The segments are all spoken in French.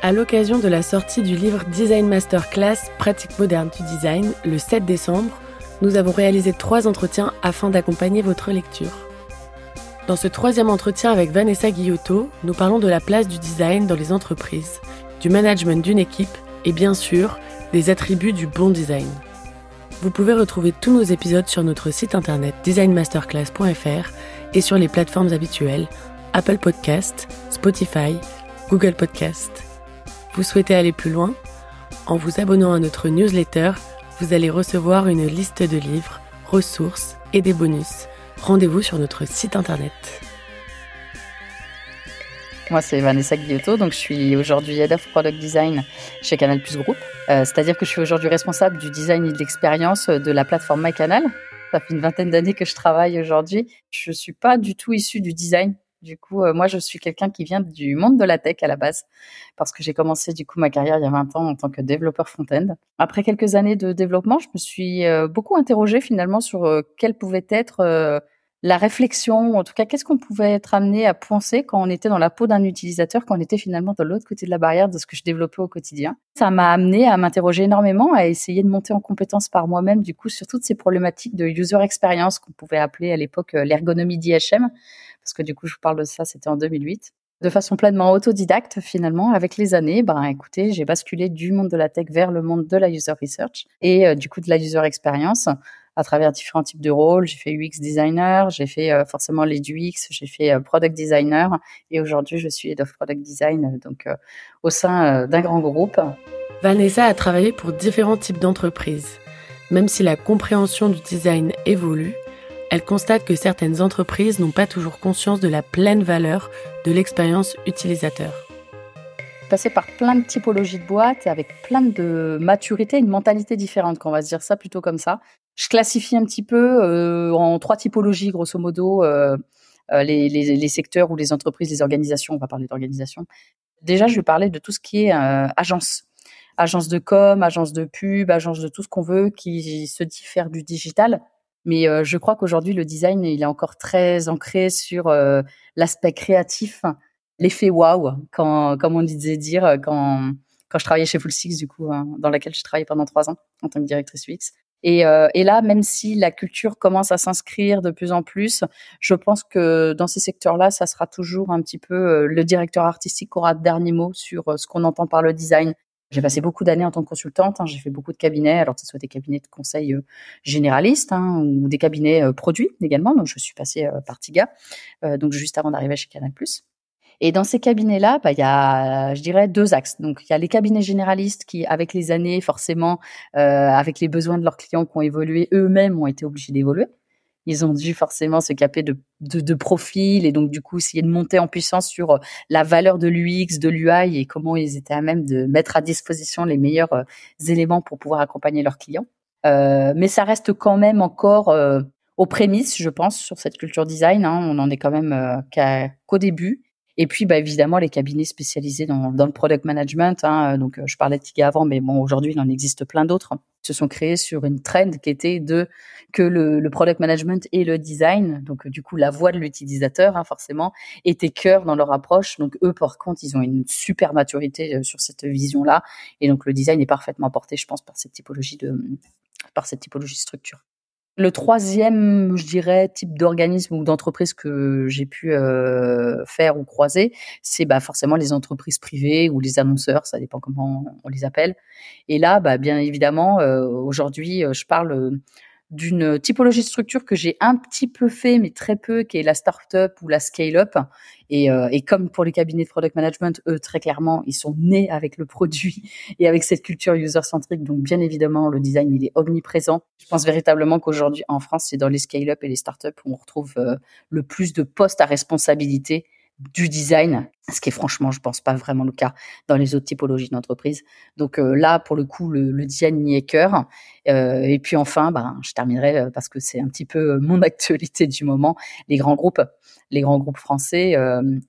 À l'occasion de la sortie du livre Design Masterclass Pratique moderne du design le 7 décembre, nous avons réalisé trois entretiens afin d'accompagner votre lecture. Dans ce troisième entretien avec Vanessa Guillotot, nous parlons de la place du design dans les entreprises, du management d'une équipe et bien sûr des attributs du bon design. Vous pouvez retrouver tous nos épisodes sur notre site internet designmasterclass.fr et sur les plateformes habituelles Apple Podcast, Spotify, Google Podcast. Vous souhaitez aller plus loin En vous abonnant à notre newsletter, vous allez recevoir une liste de livres, ressources et des bonus. Rendez-vous sur notre site internet. Moi, c'est Vanessa Guillotto, donc je suis aujourd'hui Head of Product Design chez Canal Plus Group. Euh, c'est-à-dire que je suis aujourd'hui responsable du design et de l'expérience de la plateforme MyCanal. Ça fait une vingtaine d'années que je travaille aujourd'hui. Je suis pas du tout issue du design. Du coup, euh, moi, je suis quelqu'un qui vient du monde de la tech à la base, parce que j'ai commencé du coup ma carrière il y a 20 ans en tant que développeur front-end. Après quelques années de développement, je me suis euh, beaucoup interrogée finalement sur euh, quelle pouvait être la réflexion, en tout cas, qu'est-ce qu'on pouvait être amené à penser quand on était dans la peau d'un utilisateur, quand on était finalement de l'autre côté de la barrière de ce que je développais au quotidien. Ça m'a amené à m'interroger énormément, à essayer de monter en compétence par moi-même, du coup, sur toutes ces problématiques de user experience qu'on pouvait appeler à l'époque l'ergonomie d'IHM, parce que du coup, je vous parle de ça, c'était en 2008 de façon pleinement autodidacte finalement avec les années ben écoutez j'ai basculé du monde de la tech vers le monde de la user research et euh, du coup de la user experience à travers différents types de rôles. J'ai fait UX designer j'ai fait euh, forcément les UX j'ai fait euh, product designer et aujourd'hui je suis head of product design donc au sein d'un grand groupe. Vanessa a travaillé pour différents types d'entreprises. Même si la compréhension du design évolue elle constate que certaines entreprises n'ont pas toujours conscience de la pleine valeur de l'expérience utilisateur. Passer par plein de typologies de boîtes avec plein de maturité, une mentalité différente, qu'on va se dire ça plutôt comme ça. Je classifie un petit peu euh, en trois typologies, grosso modo, euh, euh, les, secteurs ou les entreprises, les organisations. On va parler d'organisation. Déjà, je vais parler de tout ce qui est agence agence de com, agence de pub, agence de tout ce qu'on veut qui se dit faire du digital, mais euh, je crois qu'aujourd'hui, le design, il est encore très ancré sur euh, l'aspect créatif, l'effet wow, quand, comme on disait dire, euh, quand, quand je travaillais chez Full Six, du coup, hein, dans laquelle j'ai travaillé pendant trois ans en tant que directrice UX. Et, et là, même si la culture commence à s'inscrire de plus en plus, je pense que dans ces secteurs-là, ça sera toujours un petit peu le directeur artistique qui aura le dernier mot sur ce qu'on entend par le design. J'ai passé beaucoup d'années en tant que consultante. Hein. J'ai fait beaucoup de cabinets, alors que ce soit des cabinets de conseil euh, généralistes hein, ou des cabinets euh, produits également. Donc, je suis passée euh, par TIGA, donc juste avant d'arriver chez Canal+. Et dans ces cabinets-là, bah, il y a, je dirais, deux axes. Donc, il y a les cabinets généralistes qui, avec les années, forcément, avec les besoins de leurs clients qui ont évolué, eux-mêmes ont été obligés d'évoluer ils ont dû forcément se caper de, de, profil et donc du coup essayer de monter en puissance sur euh, la valeur de l'UX, de l'UI et comment ils étaient à même de mettre à disposition les meilleurs euh, éléments pour pouvoir accompagner leurs clients. Euh, mais ça reste quand même encore aux prémices, je pense, sur cette culture design. Hein. On en est quand même qu'au début. Et puis, bah, évidemment, les cabinets spécialisés dans, dans le product management. Hein, donc, je parlais de Tiga avant, mais bon, aujourd'hui, il en existe plein d'autres. Se sont créés sur une trend qui était de que le, product management et le design, donc du coup la voix de l'utilisateur, hein, forcément, étaient cœur dans leur approche. Donc eux, par contre, ils ont une super maturité euh, sur cette vision-là, et donc le design est parfaitement porté, je pense, par cette typologie de par cette typologie de structure. Le troisième, je dirais, type d'organisme ou d'entreprise que j'ai pu euh, faire ou croiser, c'est bah, forcément les entreprises privées ou les annonceurs, ça dépend comment on les appelle. Et là, bah, bien évidemment, euh, aujourd'hui, euh, je parle d'une typologie de structure que j'ai un petit peu fait, mais très peu, qui est la start-up ou la scale-up. Et, euh, et, comme pour les cabinets de product management, eux, très clairement, ils sont nés avec le produit et avec cette culture user-centrique. Donc, bien évidemment, le design, il est omniprésent. Je pense véritablement qu'aujourd'hui, en France, c'est dans les scale-up et les start-up où on retrouve euh, le plus de postes à responsabilité du design, ce qui est franchement, je pense pas vraiment le cas dans les autres typologies d'entreprise. Donc euh, là, pour le coup, le, design y est cœur. Euh, et puis enfin, ben, je terminerai euh, parce que c'est un petit peu mon actualité du moment, les grands groupes, les grands groupes français,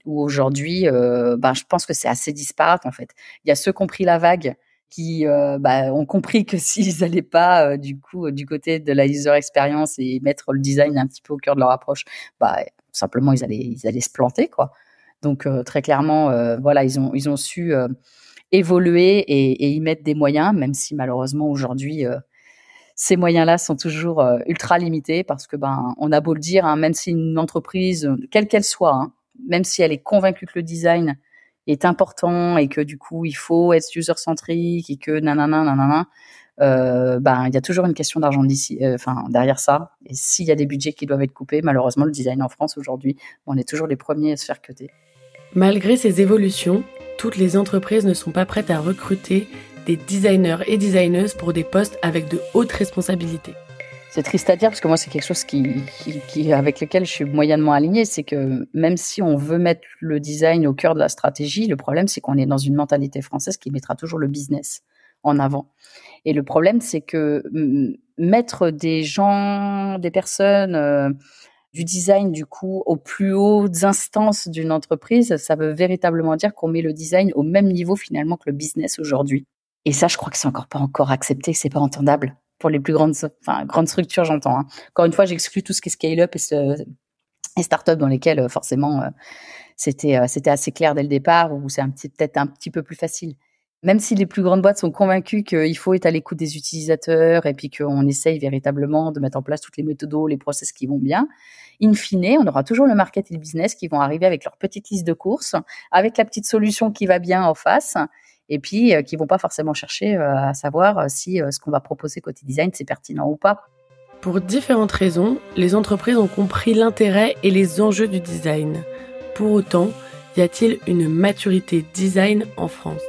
où aujourd'hui, ben, je pense que c'est assez disparate en fait. Il y a ceux qui ont pris la vague qui bah, ont compris que s'ils n'allaient pas du coup du côté de la user experience et mettre le design un petit peu au cœur de leur approche, bah simplement ils allaient ils allaient se planter quoi. Donc très clairement voilà ils ont ils ont su évoluer et, y mettre des moyens, même si malheureusement aujourd'hui ces moyens-là sont toujours ultra limités parce que ben on a beau le dire, hein, même si une entreprise, quelle qu'elle soit, hein, même si elle est convaincue que le design est important et que du coup il faut être user-centrique et que nanana nanana, euh, ben il y a toujours une question d'argent d'ici, euh, enfin derrière ça. Et s'il y a des budgets qui doivent être coupés, malheureusement le design en France aujourd'hui, on est toujours les premiers à se faire cuter. Malgré ces évolutions, toutes les entreprises ne sont pas prêtes à recruter des designers et designeuses pour des postes avec de hautes responsabilités. C'est triste à dire parce que moi c'est quelque chose qui, qui, avec lequel je suis moyennement alignée, c'est que même si on veut mettre le design au cœur de la stratégie, le problème c'est qu'on est dans une mentalité française qui mettra toujours le business en avant. Et le problème c'est que mettre des gens, des personnes euh, du design du coup aux plus hautes instances d'une entreprise, ça veut véritablement dire qu'on met le design au même niveau finalement que le business aujourd'hui. Et ça, je crois que c'est encore pas encore accepté, c'est pas entendable pour les plus grandes, enfin, grandes structures, j'entends. Hein. Encore une fois, j'exclus tout ce qui est scale-up et, ce, start-up dans lesquels, euh, forcément, euh, c'était, assez clair dès le départ ou c'est peut-être un petit peu plus facile. Même si les plus grandes boîtes sont convaincues qu'il faut être à l'écoute des utilisateurs et puis qu'on essaye véritablement de mettre en place toutes les méthodes, les process qui vont bien, in fine, on aura toujours le market et le business qui vont arriver avec leur petite liste de courses, avec la petite solution qui va bien en face et puis euh, qui vont pas forcément chercher euh, à savoir euh, si ce qu'on va proposer côté design c'est pertinent ou pas. Pour différentes raisons, les entreprises ont compris l'intérêt et les enjeux du design. Pour autant, y a-t-il une maturité design en France?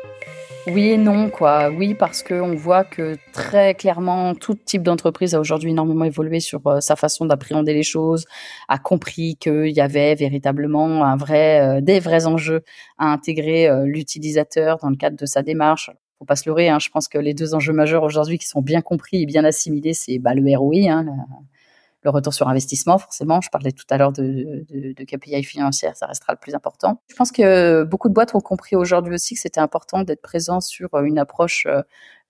Oui et non, quoi. Oui, parce qu'on voit que très clairement, tout type d'entreprise a aujourd'hui énormément évolué sur euh, sa façon d'appréhender les choses, a compris qu'il y avait véritablement un vrai, euh, des vrais enjeux à intégrer euh, l'utilisateur dans le cadre de sa démarche. Faut pas se leurrer, hein, je pense que les deux enjeux majeurs aujourd'hui qui sont bien compris et bien assimilés, c'est bah, le ROI, hein, le retour sur investissement, forcément. Je parlais tout à l'heure de, de, de, KPI financière, ça restera le plus important. Je pense que beaucoup de boîtes ont compris aujourd'hui aussi que c'était important d'être présent sur une approche euh,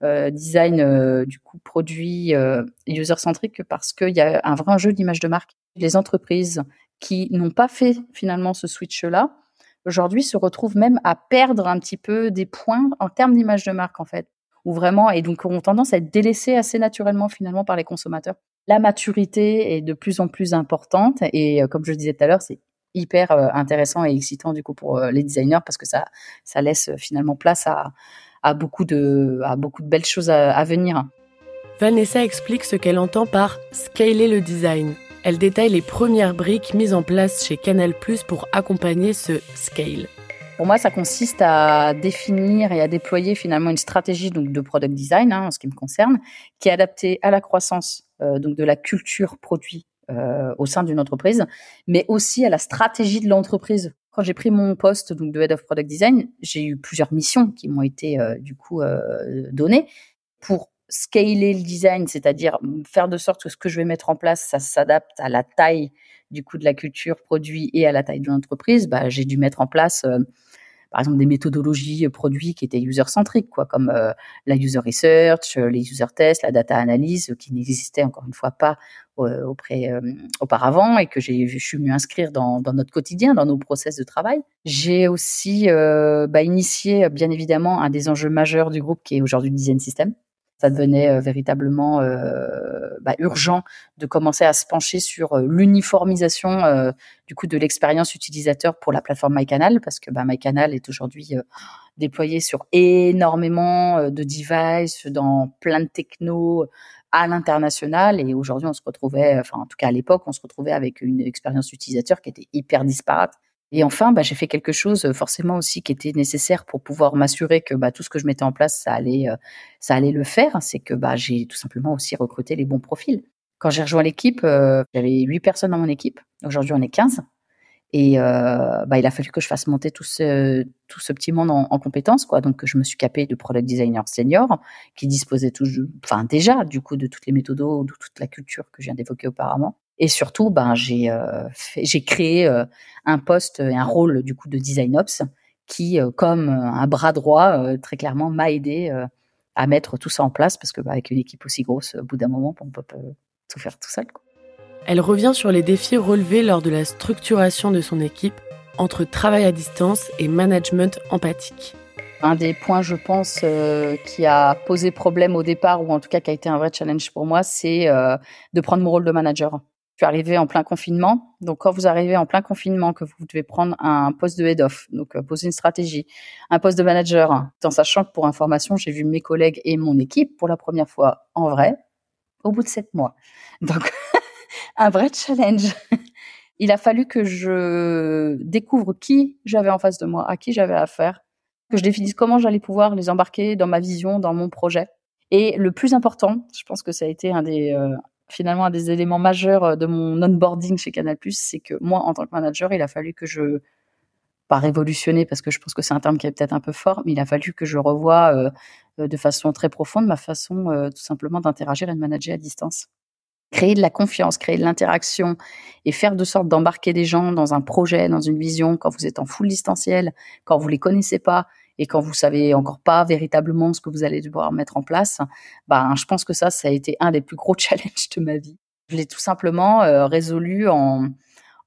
euh design euh, du coup produit euh, user centrique parce qu'il y a un vrai enjeu d'image de marque. Les entreprises qui n'ont pas fait finalement ce switch là aujourd'hui se retrouvent même à perdre un petit peu des points en termes d'image de marque en fait ou vraiment et donc ont tendance à être délaissés assez naturellement finalement par les consommateurs la maturité est de plus en plus importante et euh, comme je le disais tout à l'heure, c'est hyper euh, intéressant et excitant du coup pour euh, les designers parce que ça ça laisse finalement place à, à beaucoup de à beaucoup de belles choses à, venir. Vanessa explique ce qu'elle entend par scaler le design. Elle détaille les premières briques mises en place chez Canal+ pour accompagner ce scale. Pour moi, ça consiste à définir et à déployer finalement une stratégie donc de product design, hein, en ce qui me concerne, qui est adaptée à la croissance euh, donc de la culture produit euh, au sein d'une entreprise, mais aussi à la stratégie de l'entreprise. Quand j'ai pris mon poste donc de head of product design, j'ai eu plusieurs missions qui m'ont été euh, du coup données pour scaler le design, c'est-à-dire faire de sorte que ce que je vais mettre en place, ça s'adapte à la taille du coup de la culture produit et à la taille de l'entreprise. Bah, j'ai dû mettre en place par exemple des méthodologies euh, produits qui étaient user-centriques, quoi, comme euh, la user research, euh, les user tests, la data analyse, qui n'existaient encore une fois pas auprès auparavant et que j'ai je suis mieux inscrire dans, dans, notre quotidien, dans nos process de travail. J'ai aussi bah, initié bien évidemment un des enjeux majeurs du groupe qui est aujourd'hui le design system ça devenait euh, véritablement euh, bah, urgent de commencer à se pencher sur euh, l'uniformisation du coup de l'expérience utilisateur pour la plateforme MyCanal parce que bah, MyCanal est aujourd'hui déployé sur énormément de devices dans plein de technos à l'international. Et aujourd'hui on se retrouvait enfin en tout cas à l'époque on se retrouvait avec une expérience utilisateur qui était hyper disparate et enfin, bah, j'ai fait quelque chose euh, forcément aussi qui était nécessaire pour pouvoir m'assurer que bah, tout ce que je mettais en place, ça allait, euh, ça allait le faire. C'est que bah, j'ai tout simplement aussi recruté les bons profils. Quand j'ai rejoint l'équipe, euh, j'avais huit personnes dans mon équipe. Aujourd'hui, on est 15. Et bah, il a fallu que je fasse monter tout ce, tout ce petit monde en, en compétences. Quoi. Donc, je me suis capé de product designer senior qui disposait tout, enfin, déjà du coup de toutes les méthodes, de toute la culture que je viens d'évoquer auparavant. Et surtout, ben, j'ai euh, j'ai créé euh, un poste et un rôle du coup de design ops qui, euh, comme un bras droit, très clairement m'a aidé à mettre tout ça en place parce que bah, avec une équipe aussi grosse, au bout d'un moment, on peut pas tout faire tout seul. Quoi. Elle revient sur les défis relevés lors de la structuration de son équipe entre travail à distance et management empathique. Un des points, je pense, euh, qui a posé problème au départ, ou en tout cas qui a été un vrai challenge pour moi, c'est euh, de prendre mon rôle de manager. Suis arrivée en plein confinement. Donc, quand vous arrivez en plein confinement, que vous devez prendre un poste de head-off, donc euh, poser une stratégie, un poste de manager, en sachant que pour information, j'ai vu mes collègues et mon équipe pour la première fois en vrai au bout de sept mois. Donc, un vrai challenge. Il a fallu que je découvre qui j'avais en face de moi, à qui j'avais affaire, que je définisse comment j'allais pouvoir les embarquer dans ma vision, dans mon projet. Et le plus important, je pense que ça a été un des euh, finalement un des éléments majeurs euh, de mon onboarding chez Canal+, c'est que moi, en tant que manager, il a fallu que je pas révolutionner parce que je pense que c'est un terme qui est peut-être un peu fort, mais il a fallu que je revoie euh, de façon très profonde ma façon tout simplement d'interagir et de manager à distance. Créer de la confiance, créer de l'interaction et faire de sorte d'embarquer des gens dans un projet, dans une vision quand vous êtes en full distanciel, quand vous les connaissez pas et quand vous savez encore pas véritablement ce que vous allez devoir mettre en place, ben je pense que ça ça a été un des plus gros challenges de ma vie. Je l'ai tout simplement euh, résolu en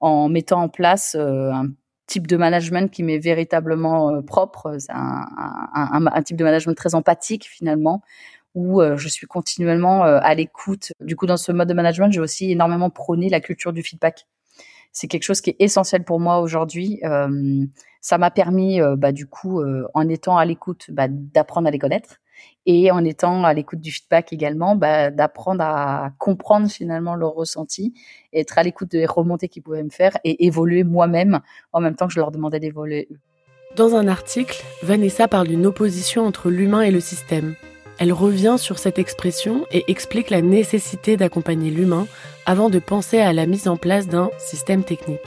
en mettant en place euh, un type de management qui m'est véritablement euh, propre, un, un, type de management très empathique finalement, où je suis continuellement à l'écoute. Du coup, dans ce mode de management, j'ai aussi énormément prôné la culture du feedback. C'est quelque chose qui est essentiel pour moi aujourd'hui. Euh, ça m'a permis, bah, du coup, en étant à l'écoute, bah, d'apprendre à les connaître et en étant à l'écoute du feedback également, bah, d'apprendre à comprendre finalement leurs ressentis, être à l'écoute des remontées qu'ils pouvaient me faire et évoluer moi-même en même temps que je leur demandais d'évoluer. Dans un article, Vanessa parle d'une opposition entre l'humain et le système. Elle revient sur cette expression et explique la nécessité d'accompagner l'humain avant de penser à la mise en place d'un système technique.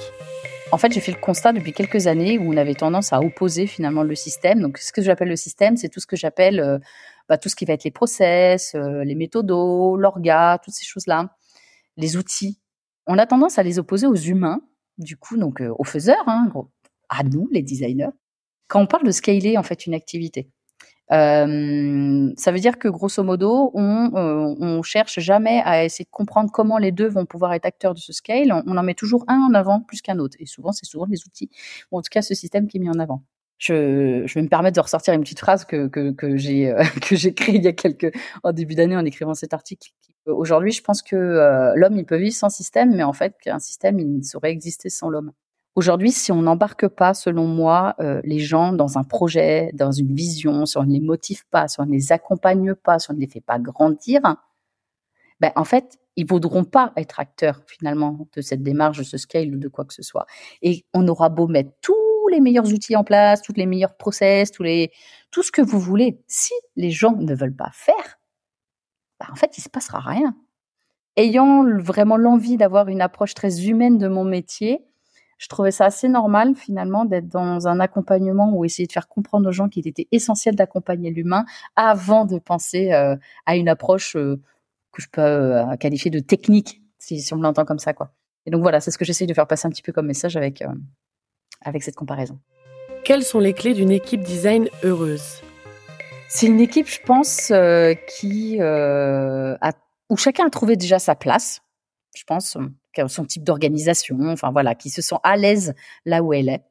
En fait, j'ai fait le constat depuis quelques années où on avait tendance à opposer finalement le système. Donc, ce que j'appelle le système, c'est tout ce que j'appelle euh, bah, tout ce qui va être les process, euh, les méthodos, l'orga, toutes ces choses-là, les outils. On a tendance à les opposer aux humains, du coup, donc euh, aux faiseurs, hein, à nous, les designers. Quand on parle de scaler en fait une activité, euh, ça veut dire que grosso modo, on, euh, on cherche jamais à essayer de comprendre comment les deux vont pouvoir être acteurs de ce scale. On, en met toujours un en avant plus qu'un autre. Et souvent, c'est souvent les outils, ou en tout cas ce système qui est mis en avant. Je, vais me permettre de ressortir une petite phrase que, que, j'ai euh, que il y a quelques en début d'année en écrivant cet article. Aujourd'hui, je pense que euh, l'homme il peut vivre sans système, mais en fait, qu'un système il ne saurait exister sans l'homme. Aujourd'hui, si on n'embarque pas, selon moi, euh, les gens dans un projet, dans une vision, si on ne les motive pas, si on ne les accompagne pas, si on ne les fait pas grandir, ben, en fait, ils ne voudront pas être acteurs finalement de cette démarche, de ce scale ou de quoi que ce soit. Et on aura beau mettre tous les meilleurs outils en place, toutes les meilleurs process, tous les, tout ce que vous voulez. Si les gens ne veulent pas faire, ben, en fait, il se passera rien. Ayant vraiment l'envie d'avoir une approche très humaine de mon métier, je trouvais ça assez normal finalement d'être dans un accompagnement ou essayer de faire comprendre aux gens qu'il était essentiel d'accompagner l'humain avant de penser euh, à une approche euh, que je peux euh, qualifier de technique, si, si on me l'entend comme ça quoi. Et donc voilà, c'est ce que j'essaye de faire passer un petit peu comme message avec avec cette comparaison. Quelles sont les clés d'une équipe design heureuse? C'est une équipe, je pense, qui a, où chacun a trouvé déjà sa place. Je pense son type d'organisation, enfin voilà, qui se sent à l'aise là où elle est.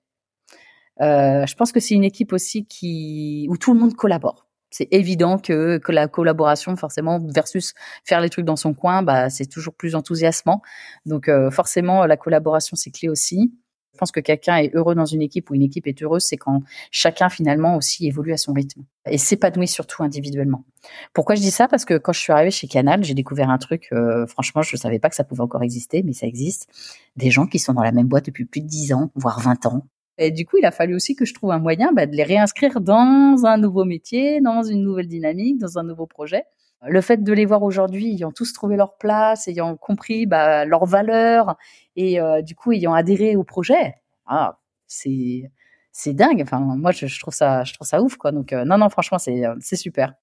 Euh, je pense que c'est une équipe aussi qui où tout le monde collabore. C'est évident que, que la collaboration, forcément, versus faire les trucs dans son coin, bah, c'est toujours plus enthousiasmant. Donc, euh, forcément, la collaboration, c'est clé aussi. Je pense que quelqu'un est heureux dans une équipe ou une équipe est heureuse, c'est quand chacun finalement aussi évolue à son rythme et s'épanouit surtout individuellement. Pourquoi je dis ça? Parce que quand je suis arrivée chez Canal, j'ai découvert un truc, euh, franchement, je ne savais pas que ça pouvait encore exister, mais ça existe. Des gens qui sont dans la même boîte depuis plus de 10 ans, voire 20 ans. Et du coup, il a fallu aussi que je trouve un moyen bah, de les réinscrire dans un nouveau métier, dans une nouvelle dynamique, dans un nouveau projet le fait de les voir aujourd'hui ayant tous trouvé leur place, ayant compris bah, leurs valeurs et euh, du coup ayant adhéré au projet, ah, c'est dingue. Enfin, moi je, trouve ça ouf quoi. Donc euh, non non franchement c'est euh, c'est super.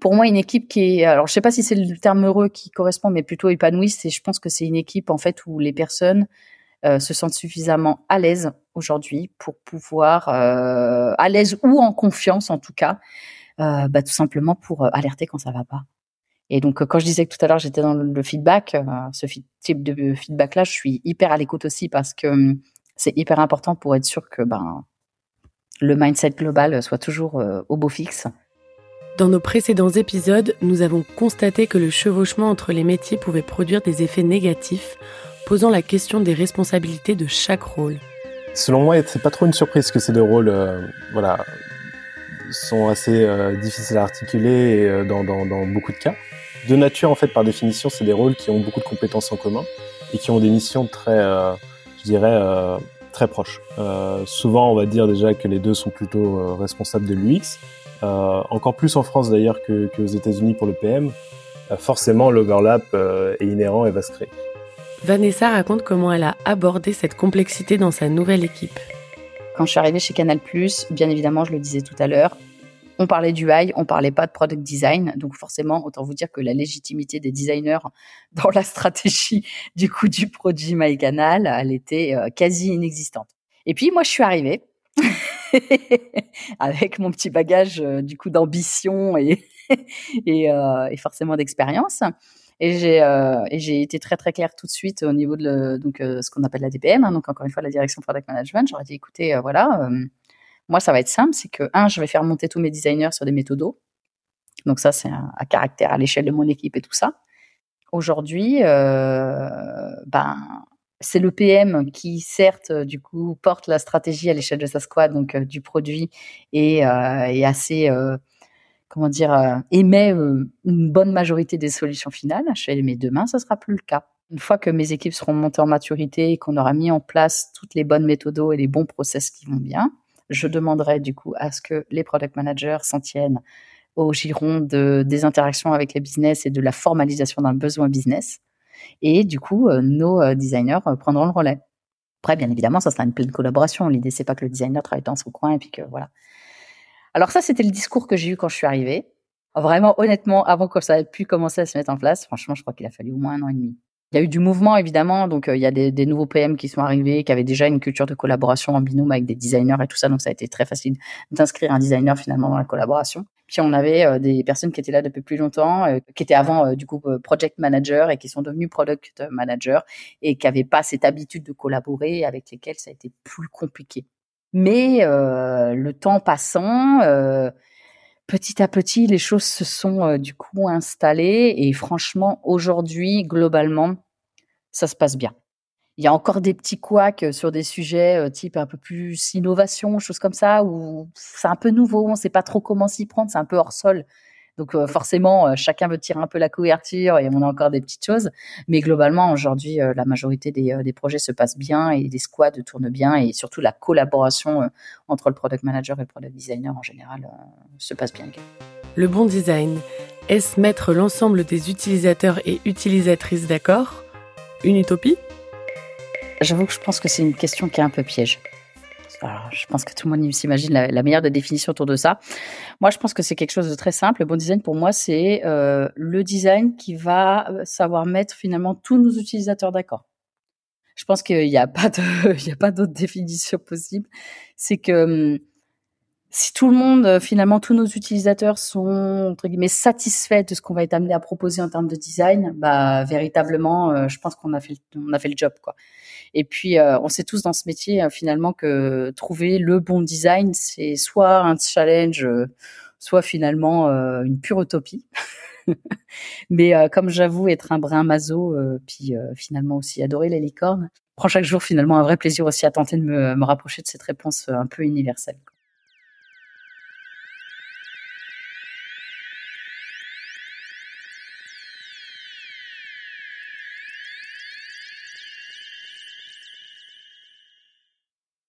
Pour moi une équipe qui est alors je sais pas si c'est le terme heureux qui correspond mais plutôt épanouie, c'est je pense que c'est une équipe en fait où les personnes se sentent suffisamment à l'aise aujourd'hui pour pouvoir à l'aise ou en confiance en tout cas bah, tout simplement pour alerter quand ça va pas. Et donc, quand je disais que tout à l'heure j'étais dans le feedback, euh, ce type de feedback-là, je suis hyper à l'écoute aussi parce que hum, c'est hyper important pour être sûr que ben le mindset global soit toujours au beau fixe. Dans nos précédents épisodes, nous avons constaté que le chevauchement entre les métiers pouvait produire des effets négatifs, posant la question des responsabilités de chaque rôle. Selon moi, c'est pas trop une surprise que ces deux rôles, euh, voilà, sont assez euh, difficiles à articuler euh, dans, dans, beaucoup de cas. De nature, en fait, par définition, c'est des rôles qui ont beaucoup de compétences en commun et qui ont des missions très, je dirais, très proches. souvent, on va dire déjà que les deux sont plutôt responsables de l'UX. encore plus en France d'ailleurs que, qu'aux États-Unis pour le PM. forcément, l'overlap est inhérent et va se créer. Vanessa raconte comment elle a abordé cette complexité dans sa nouvelle équipe. Quand je suis arrivée chez Canal+, bien évidemment, je le disais tout à l'heure, on parlait du high, on parlait pas de product design. Donc forcément, autant vous dire que la légitimité des designers dans la stratégie du coup du produit MyCanal, elle était euh, quasi inexistante. Et puis moi, je suis arrivée avec mon petit bagage euh, du coup d'ambition et euh, et forcément d'expérience. Et j'ai été très très claire tout de suite au niveau de donc ce qu'on appelle la DPM, hein, donc encore une fois la direction product management. J'aurais dit écoutez voilà, moi ça va être simple, c'est que un je vais faire monter tous mes designers sur des méthodos. Donc ça c'est à caractère à l'échelle de mon équipe et tout ça. Aujourd'hui, ben c'est le PM qui, certes, du coup, porte la stratégie à l'échelle de sa squad, donc du produit, et est assez comment dire, euh, émet euh, une bonne majorité des solutions finales. Je fais, mais demain, ça sera plus le cas. Une fois que mes équipes seront montées en maturité et qu'on aura mis en place toutes les bonnes méthodos et les bons process qui vont bien, je demanderai du coup à ce que les product managers s'en tiennent au giron de, des interactions avec les business et de la formalisation d'un besoin business. Et du coup, euh, nos designers prendront le relais. Après, bien évidemment, ça sera une pleine collaboration. L'idée, c'est pas que le designer travaille dans son coin et puis que voilà. Alors ça, c'était le discours que j'ai eu quand je suis arrivée. Vraiment, honnêtement, avant que ça ait pu commencer à se mettre en place, franchement, je crois qu'il a fallu au moins un an et demi. Il y a eu du mouvement, évidemment. Donc, euh, il y a des, nouveaux PM qui sont arrivés, qui avaient déjà une culture de collaboration en binôme avec des designers et tout ça. Donc, ça a été très facile d'inscrire un designer finalement dans la collaboration. Puis, on avait euh, des personnes qui étaient là depuis plus longtemps, euh, qui étaient avant, du coup, project manager et qui sont devenus product manager et qui n'avaient pas cette habitude de collaborer avec lesquels ça a été plus compliqué. Mais le temps passant, petit à petit, les choses se sont euh, du coup installées et franchement, aujourd'hui, globalement, ça se passe bien. Il y a encore des petits couacs sur des sujets type un peu plus innovation, choses comme ça, où c'est un peu nouveau, on ne sait pas trop comment s'y prendre, c'est un peu hors sol. Donc euh, forcément, euh, chacun veut tirer un peu la couverture et on a encore des petites choses. Mais globalement, aujourd'hui, euh, la majorité des, des, projets se passent bien et des squads tournent bien et surtout la collaboration entre le product manager et le product designer en général se passe bien. Le bon design, est-ce mettre l'ensemble des utilisateurs et utilisatrices d'accord? Une utopie? J'avoue que je pense que c'est une question qui est un peu piège je pense que tout le monde s'imagine la, meilleure des autour de ça. Moi, je pense que c'est quelque chose de très simple. Le bon design, pour moi, c'est euh, le design qui va euh, savoir mettre finalement tous nos utilisateurs d'accord. Je pense qu'il n'y a pas de, il d'autre définition possible. C'est que hum, si tout le monde, euh, finalement, tous nos utilisateurs sont entre guillemets satisfaits de ce qu'on va être amené à proposer en termes de design, bah véritablement, je pense qu'on a fait, on a fait le job, quoi. Et puis, euh, on sait tous dans ce métier euh, finalement que trouver le bon design, c'est soit un challenge, euh, soit finalement une pure utopie. Mais comme j'avoue être un brin maso, puis finalement aussi adorer les licornes, prends chaque jour finalement un vrai plaisir aussi à tenter de me, me rapprocher de cette réponse un peu universelle.